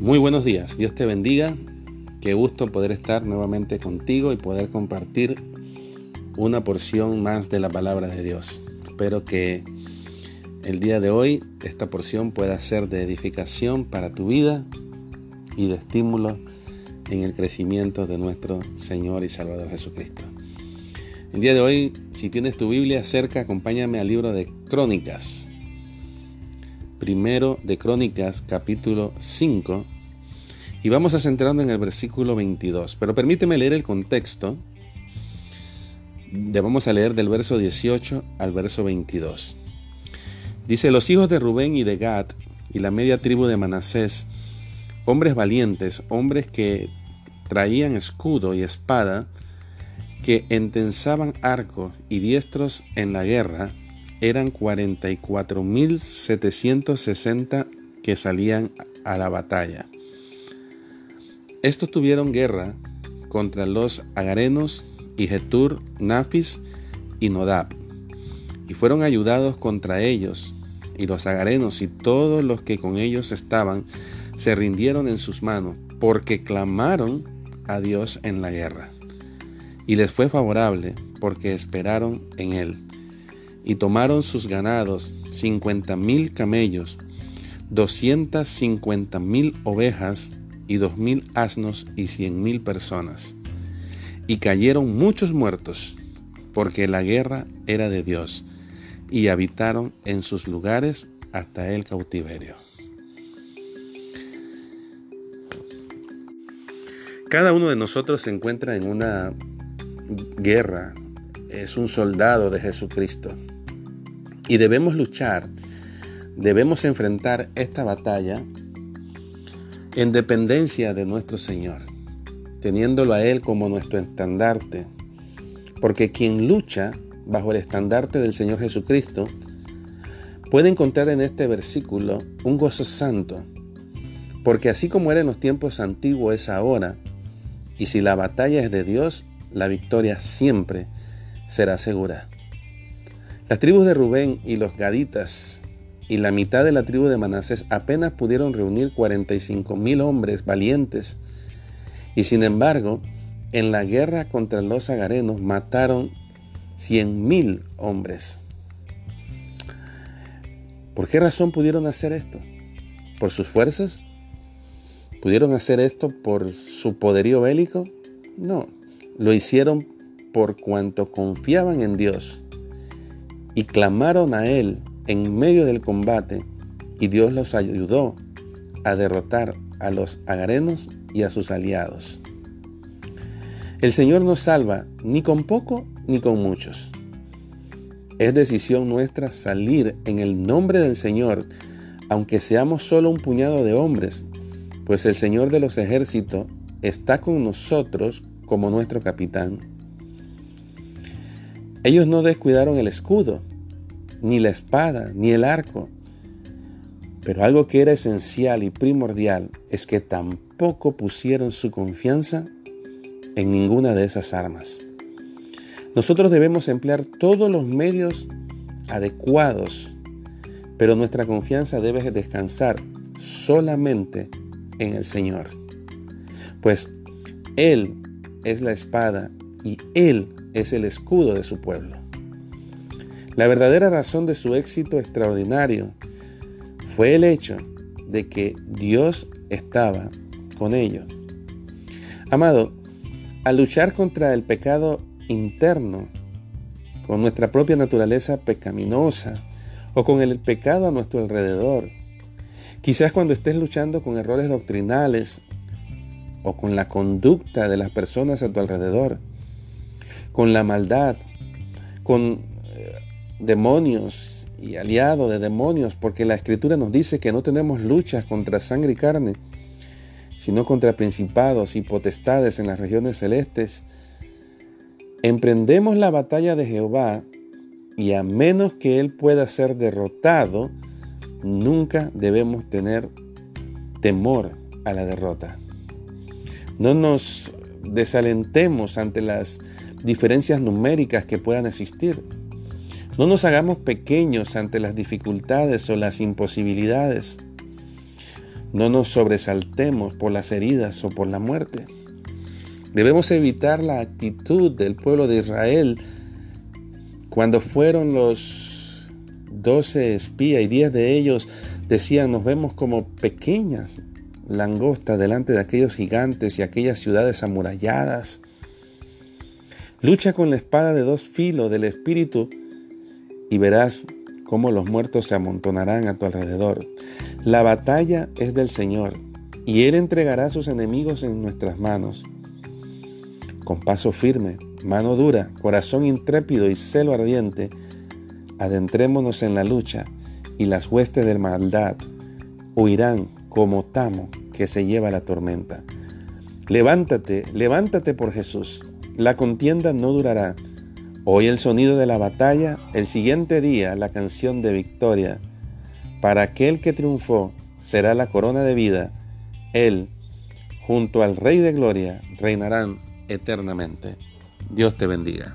Muy buenos días, Dios te bendiga. Qué gusto poder estar nuevamente contigo y poder compartir una porción más de la palabra de Dios. Espero que el día de hoy esta porción pueda ser de edificación para tu vida y de estímulo en el crecimiento de nuestro Señor y Salvador Jesucristo. El día de hoy, si tienes tu Biblia cerca, acompáñame al libro de Crónicas. Primero de Crónicas, capítulo 5. Y vamos a centrarnos en el versículo 22. Pero permíteme leer el contexto. Vamos a leer del verso 18 al verso 22. Dice, los hijos de Rubén y de Gad y la media tribu de Manasés, hombres valientes, hombres que traían escudo y espada, que entensaban arco y diestros en la guerra, eran 44.760 que salían a la batalla. Estos tuvieron guerra contra los agarenos y Getur, Nafis y Nodab, y fueron ayudados contra ellos, y los agarenos y todos los que con ellos estaban se rindieron en sus manos, porque clamaron a Dios en la guerra. Y les fue favorable, porque esperaron en él y tomaron sus ganados, cincuenta mil camellos, doscientas cincuenta mil ovejas y dos mil asnos y cien mil personas. Y cayeron muchos muertos, porque la guerra era de Dios, y habitaron en sus lugares hasta el cautiverio. Cada uno de nosotros se encuentra en una guerra, es un soldado de Jesucristo. Y debemos luchar, debemos enfrentar esta batalla en dependencia de nuestro Señor, teniéndolo a Él como nuestro estandarte. Porque quien lucha bajo el estandarte del Señor Jesucristo puede encontrar en este versículo un gozo santo. Porque así como era en los tiempos antiguos es ahora, y si la batalla es de Dios, la victoria siempre será segura. Las tribus de Rubén y los Gaditas y la mitad de la tribu de Manasés apenas pudieron reunir 45 mil hombres valientes y sin embargo en la guerra contra los agarenos mataron 100 mil hombres. ¿Por qué razón pudieron hacer esto? ¿Por sus fuerzas? ¿Pudieron hacer esto por su poderío bélico? No, lo hicieron por cuanto confiaban en Dios y clamaron a Él en medio del combate y Dios los ayudó a derrotar a los agarenos y a sus aliados. El Señor nos salva ni con poco ni con muchos. Es decisión nuestra salir en el nombre del Señor, aunque seamos solo un puñado de hombres, pues el Señor de los ejércitos está con nosotros como nuestro capitán. Ellos no descuidaron el escudo, ni la espada, ni el arco. Pero algo que era esencial y primordial es que tampoco pusieron su confianza en ninguna de esas armas. Nosotros debemos emplear todos los medios adecuados, pero nuestra confianza debe descansar solamente en el Señor. Pues Él es la espada y Él es el escudo de su pueblo. La verdadera razón de su éxito extraordinario fue el hecho de que Dios estaba con ellos. Amado, al luchar contra el pecado interno, con nuestra propia naturaleza pecaminosa o con el pecado a nuestro alrededor, quizás cuando estés luchando con errores doctrinales o con la conducta de las personas a tu alrededor, con la maldad, con demonios y aliado de demonios, porque la escritura nos dice que no tenemos luchas contra sangre y carne, sino contra principados y potestades en las regiones celestes. Emprendemos la batalla de Jehová y a menos que Él pueda ser derrotado, nunca debemos tener temor a la derrota. No nos desalentemos ante las diferencias numéricas que puedan existir. No nos hagamos pequeños ante las dificultades o las imposibilidades. No nos sobresaltemos por las heridas o por la muerte. Debemos evitar la actitud del pueblo de Israel cuando fueron los doce espías y diez de ellos decían nos vemos como pequeñas langostas delante de aquellos gigantes y aquellas ciudades amuralladas. Lucha con la espada de dos filos del Espíritu y verás cómo los muertos se amontonarán a tu alrededor. La batalla es del Señor y Él entregará a sus enemigos en nuestras manos. Con paso firme, mano dura, corazón intrépido y celo ardiente, adentrémonos en la lucha y las huestes de maldad huirán como tamo que se lleva la tormenta. Levántate, levántate por Jesús. La contienda no durará. Hoy el sonido de la batalla, el siguiente día la canción de victoria. Para aquel que triunfó será la corona de vida. Él, junto al Rey de Gloria, reinarán eternamente. Dios te bendiga.